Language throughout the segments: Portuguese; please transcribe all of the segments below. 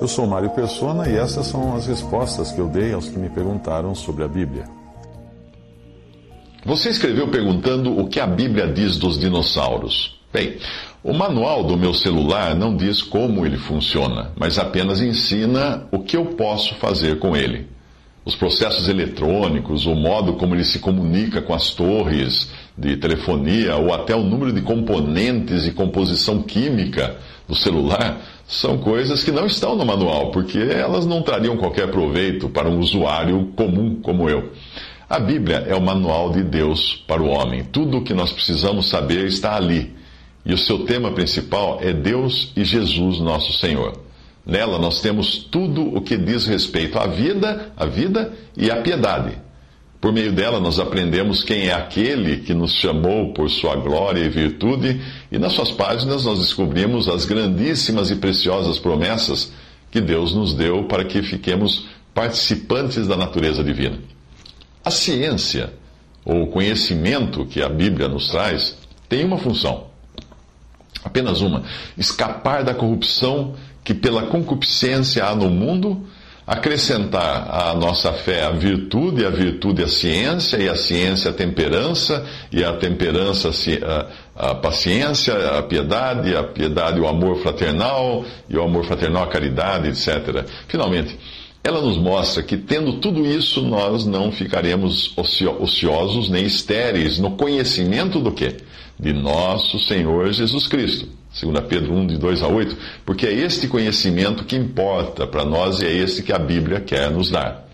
Eu sou Mário Persona e essas são as respostas que eu dei aos que me perguntaram sobre a Bíblia. Você escreveu perguntando o que a Bíblia diz dos dinossauros. Bem, o manual do meu celular não diz como ele funciona, mas apenas ensina o que eu posso fazer com ele. Os processos eletrônicos, o modo como ele se comunica com as torres de telefonia ou até o número de componentes e composição química do celular são coisas que não estão no manual, porque elas não trariam qualquer proveito para um usuário comum como eu. A Bíblia é o manual de Deus para o homem. Tudo o que nós precisamos saber está ali. E o seu tema principal é Deus e Jesus, nosso Senhor. Nela nós temos tudo o que diz respeito à vida, à vida e à piedade. Por meio dela nós aprendemos quem é aquele que nos chamou por sua glória e virtude, e nas suas páginas nós descobrimos as grandíssimas e preciosas promessas que Deus nos deu para que fiquemos participantes da natureza divina. A ciência, ou o conhecimento que a Bíblia nos traz, tem uma função. Apenas uma: escapar da corrupção que pela concupiscência há no mundo, acrescentar à nossa fé a virtude, e a virtude a ciência, e a ciência a temperança, e a temperança a, a paciência, a piedade, a piedade o amor fraternal, e o amor fraternal a caridade, etc. Finalmente, ela nos mostra que, tendo tudo isso, nós não ficaremos ociosos nem estéreis no conhecimento do quê? De nosso Senhor Jesus Cristo. 2 Pedro 1, de 2 a 8, porque é este conhecimento que importa para nós e é esse que a Bíblia quer nos dar.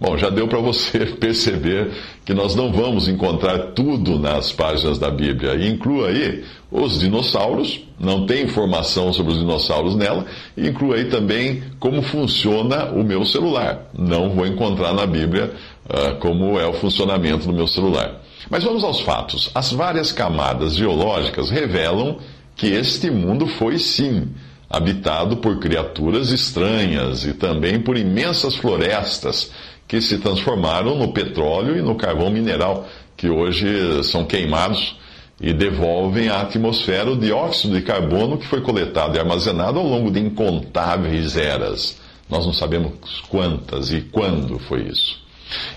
Bom, já deu para você perceber que nós não vamos encontrar tudo nas páginas da Bíblia. E inclua aí os dinossauros, não tem informação sobre os dinossauros nela, e inclua aí também como funciona o meu celular. Não vou encontrar na Bíblia uh, como é o funcionamento do meu celular. Mas vamos aos fatos. As várias camadas geológicas revelam que este mundo foi sim habitado por criaturas estranhas e também por imensas florestas que se transformaram no petróleo e no carvão mineral, que hoje são queimados e devolvem à atmosfera o dióxido de carbono que foi coletado e armazenado ao longo de incontáveis eras. Nós não sabemos quantas e quando foi isso.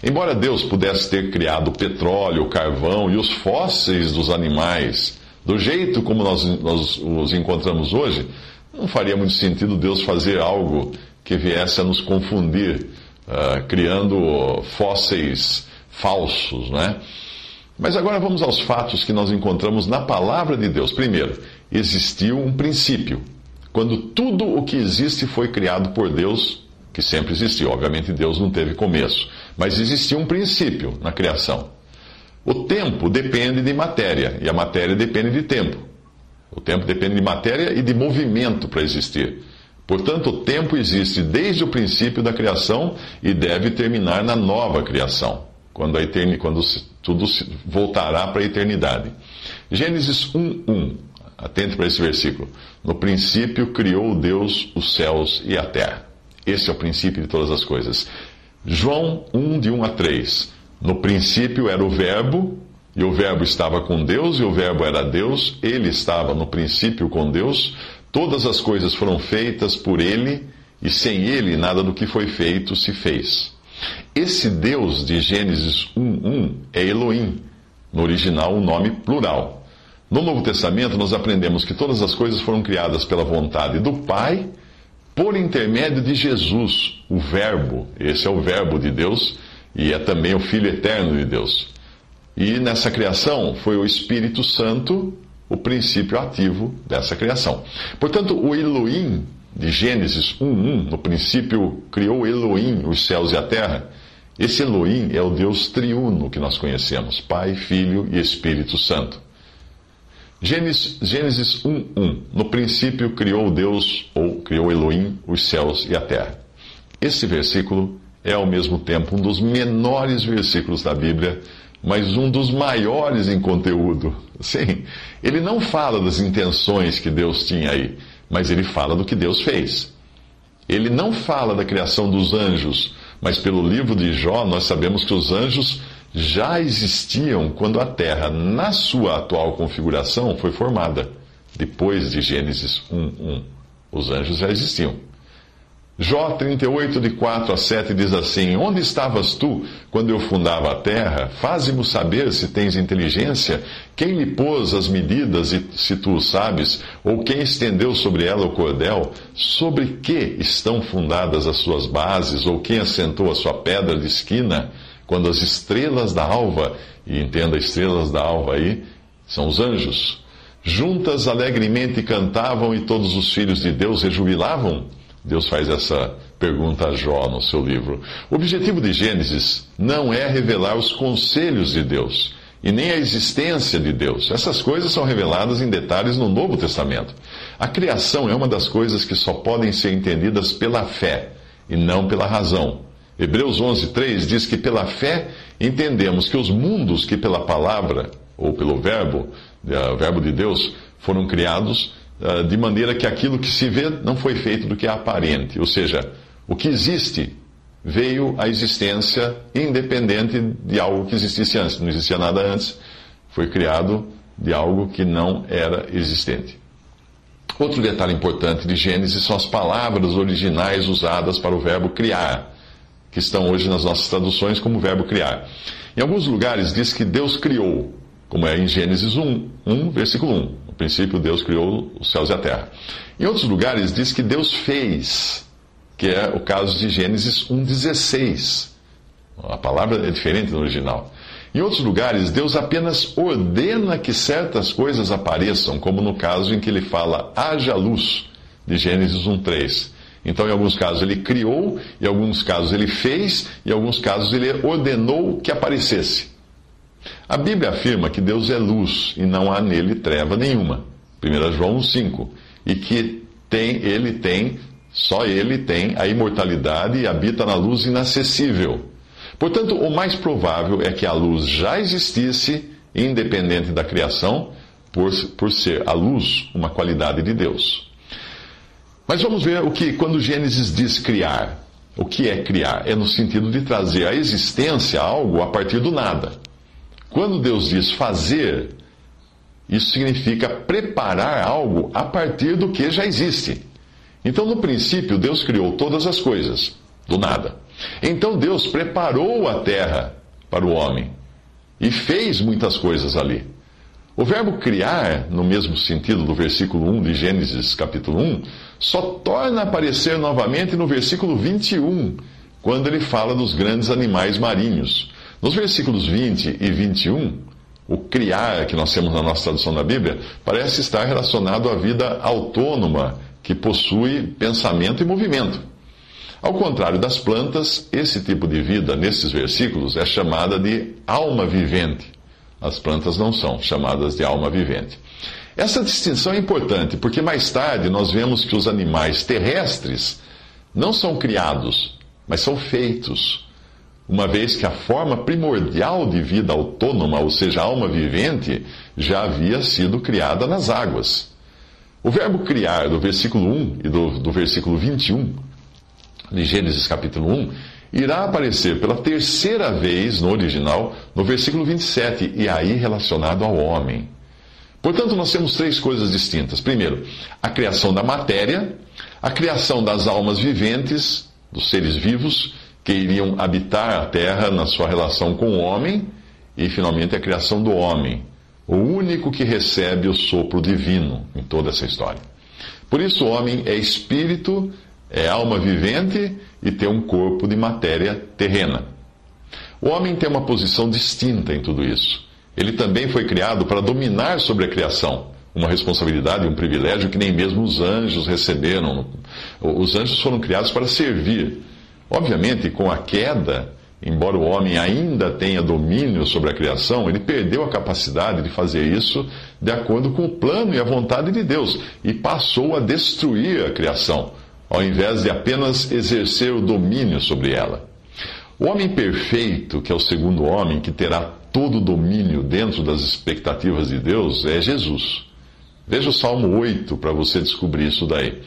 Embora Deus pudesse ter criado o petróleo, o carvão e os fósseis dos animais do jeito como nós, nós os encontramos hoje, não faria muito sentido Deus fazer algo que viesse a nos confundir, uh, criando fósseis falsos, né? Mas agora vamos aos fatos que nós encontramos na palavra de Deus. Primeiro, existiu um princípio. Quando tudo o que existe foi criado por Deus, que sempre existiu. Obviamente, Deus não teve começo. Mas existia um princípio na criação. O tempo depende de matéria e a matéria depende de tempo. O tempo depende de matéria e de movimento para existir. Portanto, o tempo existe desde o princípio da criação e deve terminar na nova criação, quando, a eterni, quando tudo voltará para a eternidade. Gênesis 1:1. Atente para esse versículo. No princípio criou Deus os céus e a terra. Esse é o princípio de todas as coisas. João 1 de 1 a 3. No princípio era o Verbo, e o Verbo estava com Deus, e o Verbo era Deus, ele estava no princípio com Deus. Todas as coisas foram feitas por ele, e sem ele nada do que foi feito se fez. Esse Deus de Gênesis 1:1 é Elohim, no original um nome plural. No Novo Testamento nós aprendemos que todas as coisas foram criadas pela vontade do Pai, por intermédio de Jesus, o Verbo. Esse é o Verbo de Deus e é também o Filho eterno de Deus. E nessa criação foi o Espírito Santo o princípio ativo dessa criação. Portanto, o Elohim de Gênesis 1:1, no princípio criou Elohim os céus e a terra. Esse Elohim é o Deus triuno que nós conhecemos, Pai, Filho e Espírito Santo. Gênesis, Gênesis 1:1. No princípio criou Deus, ou criou Elohim, os céus e a terra. Esse versículo é ao mesmo tempo um dos menores versículos da Bíblia, mas um dos maiores em conteúdo. Sim, ele não fala das intenções que Deus tinha aí, mas ele fala do que Deus fez. Ele não fala da criação dos anjos, mas pelo livro de Jó nós sabemos que os anjos já existiam quando a Terra, na sua atual configuração, foi formada, depois de Gênesis 1:1. Os anjos já existiam. Jó 38, de 4 a 7 diz assim: Onde estavas tu quando eu fundava a terra? Faze-mo saber se tens inteligência. Quem lhe pôs as medidas, e se tu o sabes? Ou quem estendeu sobre ela o cordel? Sobre que estão fundadas as suas bases? Ou quem assentou a sua pedra de esquina? Quando as estrelas da alva, e entenda estrelas da alva aí, são os anjos, juntas alegremente cantavam e todos os filhos de Deus rejubilavam? Deus faz essa pergunta a Jó no seu livro. O objetivo de Gênesis não é revelar os conselhos de Deus e nem a existência de Deus. Essas coisas são reveladas em detalhes no Novo Testamento. A criação é uma das coisas que só podem ser entendidas pela fé e não pela razão. Hebreus 11:3 diz que pela fé entendemos que os mundos que pela palavra ou pelo verbo, eh, o verbo de Deus, foram criados de maneira que aquilo que se vê não foi feito do que é aparente. Ou seja, o que existe veio à existência independente de algo que existisse antes. Não existia nada antes, foi criado de algo que não era existente. Outro detalhe importante de Gênesis são as palavras originais usadas para o verbo criar, que estão hoje nas nossas traduções como verbo criar. Em alguns lugares diz que Deus criou, como é em Gênesis 1, 1 versículo 1. No princípio, Deus criou os céus e a terra. Em outros lugares, diz que Deus fez, que é o caso de Gênesis 1,16. A palavra é diferente no original. Em outros lugares, Deus apenas ordena que certas coisas apareçam, como no caso em que ele fala haja luz, de Gênesis 1,3. Então, em alguns casos, ele criou, em alguns casos, ele fez, em alguns casos, ele ordenou que aparecesse. A Bíblia afirma que Deus é luz e não há nele treva nenhuma. 1 João 5. E que tem, ele tem, só ele tem a imortalidade e habita na luz inacessível. Portanto, o mais provável é que a luz já existisse, independente da criação, por, por ser a luz uma qualidade de Deus. Mas vamos ver o que, quando Gênesis diz criar, o que é criar? É no sentido de trazer à existência algo a partir do nada. Quando Deus diz fazer, isso significa preparar algo a partir do que já existe. Então, no princípio, Deus criou todas as coisas, do nada. Então, Deus preparou a terra para o homem e fez muitas coisas ali. O verbo criar, no mesmo sentido do versículo 1 de Gênesis capítulo 1, só torna a aparecer novamente no versículo 21, quando ele fala dos grandes animais marinhos. Nos versículos 20 e 21, o criar que nós temos na nossa tradução da Bíblia parece estar relacionado à vida autônoma que possui pensamento e movimento. Ao contrário das plantas, esse tipo de vida, nesses versículos, é chamada de alma vivente. As plantas não são chamadas de alma vivente. Essa distinção é importante porque mais tarde nós vemos que os animais terrestres não são criados, mas são feitos uma vez que a forma primordial de vida autônoma, ou seja, alma vivente, já havia sido criada nas águas. O verbo criar, do versículo 1 e do, do versículo 21 de Gênesis capítulo 1, irá aparecer pela terceira vez no original, no versículo 27, e aí relacionado ao homem. Portanto, nós temos três coisas distintas. Primeiro, a criação da matéria, a criação das almas viventes, dos seres vivos, que iriam habitar a terra na sua relação com o homem, e finalmente a criação do homem, o único que recebe o sopro divino em toda essa história. Por isso, o homem é espírito, é alma vivente e tem um corpo de matéria terrena. O homem tem uma posição distinta em tudo isso. Ele também foi criado para dominar sobre a criação, uma responsabilidade, um privilégio que nem mesmo os anjos receberam. Os anjos foram criados para servir Obviamente, com a queda embora o homem ainda tenha domínio sobre a criação, ele perdeu a capacidade de fazer isso de acordo com o plano e a vontade de Deus e passou a destruir a criação, ao invés de apenas exercer o domínio sobre ela. O homem perfeito, que é o segundo homem, que terá todo o domínio dentro das expectativas de Deus, é Jesus. Veja o Salmo 8 para você descobrir isso daí.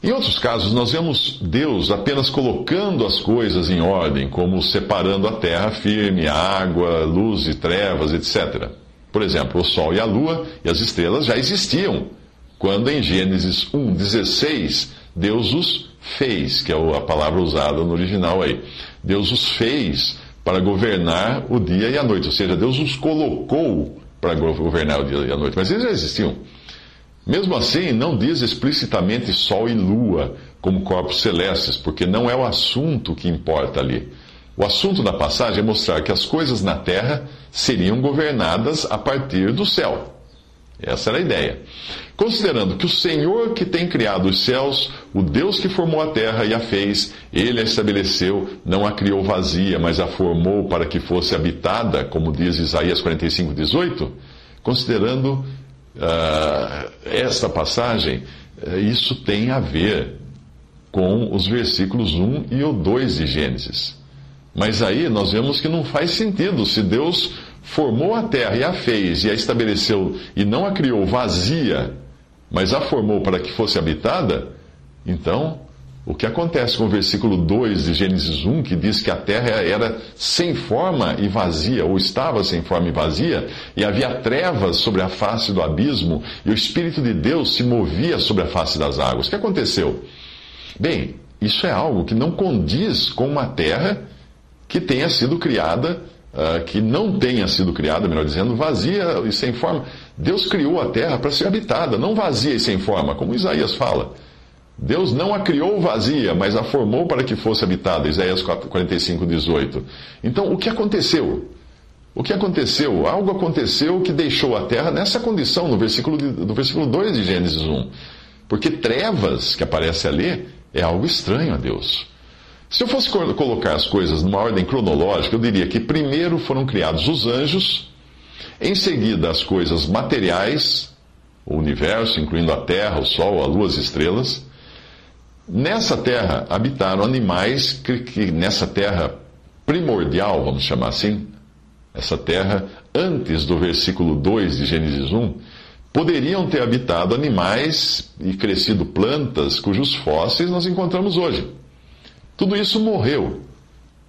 Em outros casos, nós vemos Deus apenas colocando as coisas em ordem, como separando a terra firme, a água, luz e trevas, etc. Por exemplo, o Sol e a Lua e as estrelas já existiam, quando em Gênesis 1,16 Deus os fez, que é a palavra usada no original aí. Deus os fez para governar o dia e a noite, ou seja, Deus os colocou para governar o dia e a noite, mas eles já existiam. Mesmo assim, não diz explicitamente Sol e Lua como corpos celestes, porque não é o assunto que importa ali. O assunto da passagem é mostrar que as coisas na terra seriam governadas a partir do céu. Essa era a ideia. Considerando que o Senhor que tem criado os céus, o Deus que formou a terra e a fez, ele a estabeleceu, não a criou vazia, mas a formou para que fosse habitada, como diz Isaías 45, 18, considerando uh, esta passagem, uh, isso tem a ver com os versículos 1 e o 2 de Gênesis. Mas aí nós vemos que não faz sentido. Se Deus formou a terra e a fez e a estabeleceu e não a criou vazia, mas a formou para que fosse habitada, então o que acontece com o versículo 2 de Gênesis 1, que diz que a terra era sem forma e vazia, ou estava sem forma e vazia, e havia trevas sobre a face do abismo, e o Espírito de Deus se movia sobre a face das águas. O que aconteceu? Bem, isso é algo que não condiz com uma terra que tenha sido criada, uh, que não tenha sido criada, melhor dizendo, vazia e sem forma. Deus criou a terra para ser habitada, não vazia e sem forma, como Isaías fala. Deus não a criou vazia, mas a formou para que fosse habitada. Isaías 45, 18. Então, o que aconteceu? O que aconteceu? Algo aconteceu que deixou a terra nessa condição, no versículo, no versículo 2 de Gênesis 1. Porque trevas, que aparece ali, é algo estranho a Deus. Se eu fosse colocar as coisas numa ordem cronológica, eu diria que primeiro foram criados os anjos, em seguida as coisas materiais, o universo, incluindo a terra, o sol, a lua, as estrelas. Nessa terra habitaram animais que, que, nessa terra primordial, vamos chamar assim, essa terra antes do versículo 2 de Gênesis 1, poderiam ter habitado animais e crescido plantas cujos fósseis nós encontramos hoje. Tudo isso morreu,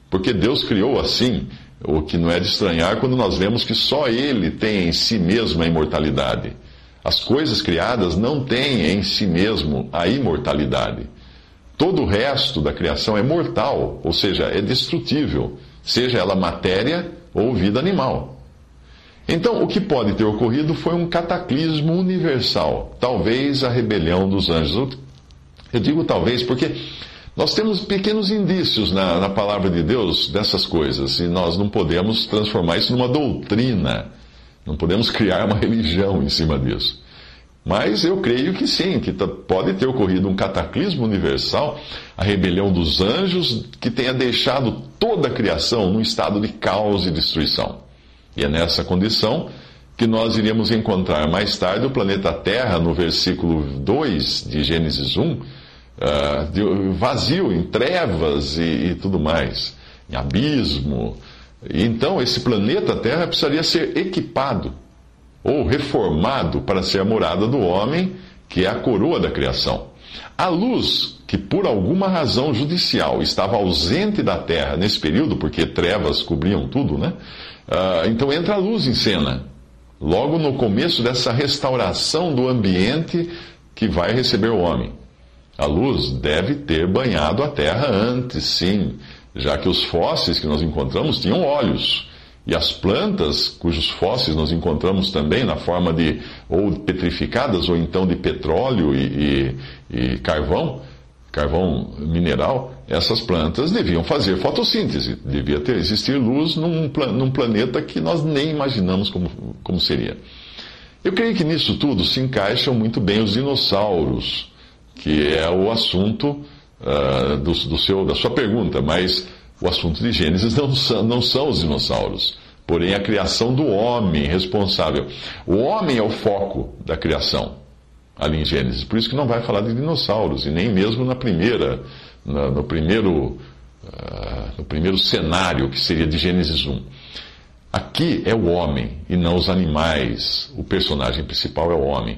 porque Deus criou assim, o que não é de estranhar quando nós vemos que só Ele tem em si mesmo a imortalidade. As coisas criadas não têm em si mesmo a imortalidade. Todo o resto da criação é mortal, ou seja, é destrutível, seja ela matéria ou vida animal. Então, o que pode ter ocorrido foi um cataclismo universal, talvez a rebelião dos anjos. Eu digo talvez porque nós temos pequenos indícios na, na palavra de Deus dessas coisas, e nós não podemos transformar isso numa doutrina, não podemos criar uma religião em cima disso. Mas eu creio que sim, que pode ter ocorrido um cataclismo universal, a rebelião dos anjos, que tenha deixado toda a criação num estado de caos e destruição. E é nessa condição que nós iríamos encontrar mais tarde o planeta Terra, no versículo 2 de Gênesis 1, uh, vazio, em trevas e, e tudo mais, em abismo. Então esse planeta Terra precisaria ser equipado ou reformado para ser a morada do homem, que é a coroa da criação. A luz, que por alguma razão judicial estava ausente da terra nesse período, porque trevas cobriam tudo, né? Uh, então entra a luz em cena, logo no começo dessa restauração do ambiente que vai receber o homem. A luz deve ter banhado a terra antes, sim, já que os fósseis que nós encontramos tinham olhos. E as plantas, cujos fósseis nós encontramos também na forma de ou petrificadas ou então de petróleo e, e, e carvão, carvão mineral, essas plantas deviam fazer fotossíntese. Devia ter, existir luz num, num planeta que nós nem imaginamos como, como seria. Eu creio que nisso tudo se encaixam muito bem os dinossauros, que é o assunto uh, do, do seu, da sua pergunta, mas O assunto de Gênesis não são, não são os dinossauros, porém a criação do homem responsável. O homem é o foco da criação ali em Gênesis. Por isso que não vai falar de dinossauros, e nem mesmo na primeira, na, no, primeiro, uh, no primeiro cenário, que seria de Gênesis 1. Aqui é o homem e não os animais. O personagem principal é o homem.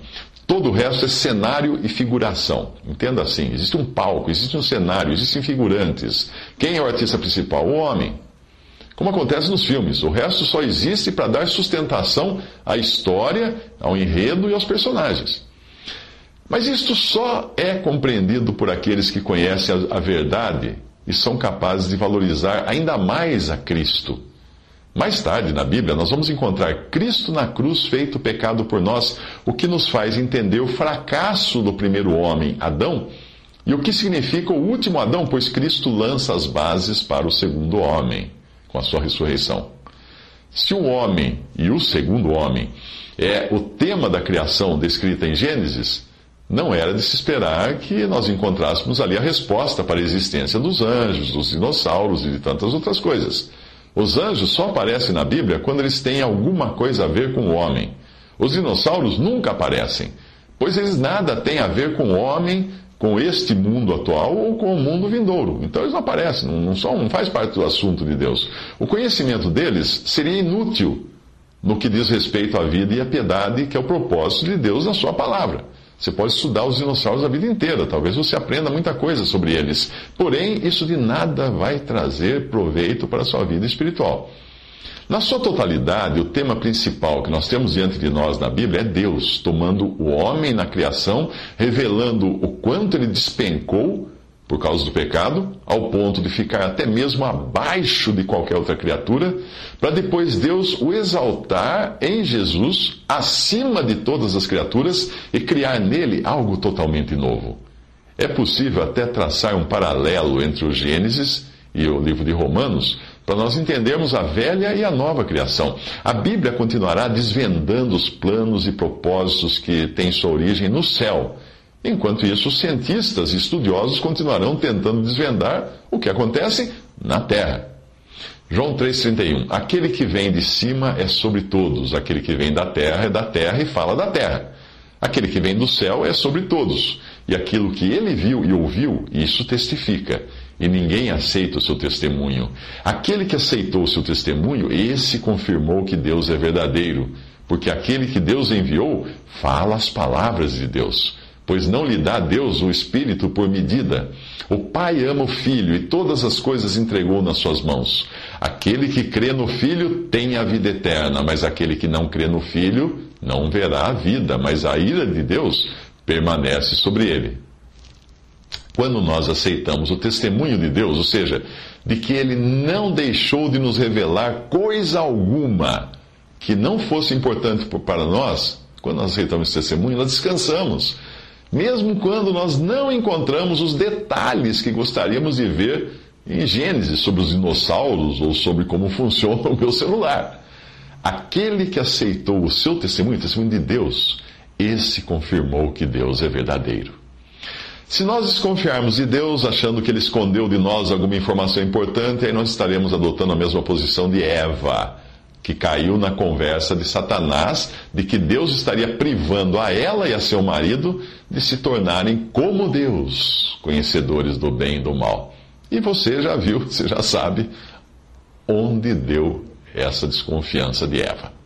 Todo o resto é cenário e figuração. Entenda assim: existe um palco, existe um cenário, existem figurantes. Quem é o artista principal? O homem. Como acontece nos filmes, o resto só existe para dar sustentação à história, ao enredo e aos personagens. Mas isto só é compreendido por aqueles que conhecem a, verdade e são capazes de valorizar ainda mais a Cristo. Mais tarde, na Bíblia, nós vamos encontrar Cristo na cruz feito pecado por nós, o que nos faz entender o fracasso do primeiro homem, Adão, e o que significa o último Adão, pois Cristo lança as bases para o segundo homem, com a sua ressurreição. Se o homem e o segundo homem é o tema da criação descrita em Gênesis, não era de se esperar que nós encontrássemos ali a resposta para a existência dos anjos, dos dinossauros e de tantas outras coisas. Os anjos só aparecem na Bíblia quando eles têm alguma coisa a ver com o homem. Os dinossauros nunca aparecem, pois eles nada têm a ver com o homem, com este mundo atual ou com o mundo vindouro. Então eles não aparecem, não, são, não faz parte do assunto de Deus. O conhecimento deles seria inútil no que diz respeito à vida e à piedade, que é o propósito de Deus na sua palavra. Você pode estudar os dinossauros a vida inteira, talvez você aprenda muita coisa sobre eles. Porém, isso de nada vai trazer proveito para a sua vida espiritual. Na sua totalidade, o tema principal que nós temos diante de nós na Bíblia é Deus tomando o homem na criação, revelando o quanto ele despencou por causa do pecado, ao ponto de ficar até mesmo abaixo de qualquer outra criatura, para depois Deus o exaltar em Jesus acima de todas as criaturas e criar nele algo totalmente novo. É possível até traçar um paralelo entre o Gênesis e o livro de Romanos, para nós entendermos a velha e a nova criação. A Bíblia continuará desvendando os planos e propósitos que têm sua origem no céu Enquanto isso, cientistas e estudiosos continuarão tentando desvendar o que acontece na Terra. João 3,31 Aquele que vem de cima é sobre todos, aquele que vem da terra é da terra e fala da terra. Aquele que vem do céu é sobre todos, e aquilo que ele viu e ouviu, isso testifica, e ninguém aceita o seu testemunho. Aquele que aceitou o seu testemunho, esse confirmou que Deus é verdadeiro, porque aquele que Deus enviou fala as palavras de Deus pois não lhe dá Deus o Espírito por medida. O Pai ama o Filho e todas as coisas entregou nas suas mãos. Aquele que crê no Filho tem a vida eterna, mas aquele que não crê no Filho não verá a vida, mas a ira de Deus permanece sobre ele. Quando nós aceitamos o testemunho de Deus, ou seja, de que ele não deixou de nos revelar coisa alguma que não fosse importante para nós, quando nós aceitamos esse testemunho, nós descansamos mesmo quando nós não encontramos os detalhes que gostaríamos de ver em Gênesis sobre os dinossauros ou sobre como funciona o meu celular. Aquele que aceitou o seu testemunho, o testemunho de Deus, esse confirmou que Deus é verdadeiro. Se nós desconfiarmos de Deus, achando que Ele escondeu de nós alguma informação importante, aí nós estaremos adotando a mesma posição de Eva que caiu na conversa de Satanás de que Deus estaria privando a ela e a seu marido de se tornarem como Deus, conhecedores do bem e do mal. E você já viu, você já sabe onde deu essa desconfiança de Eva.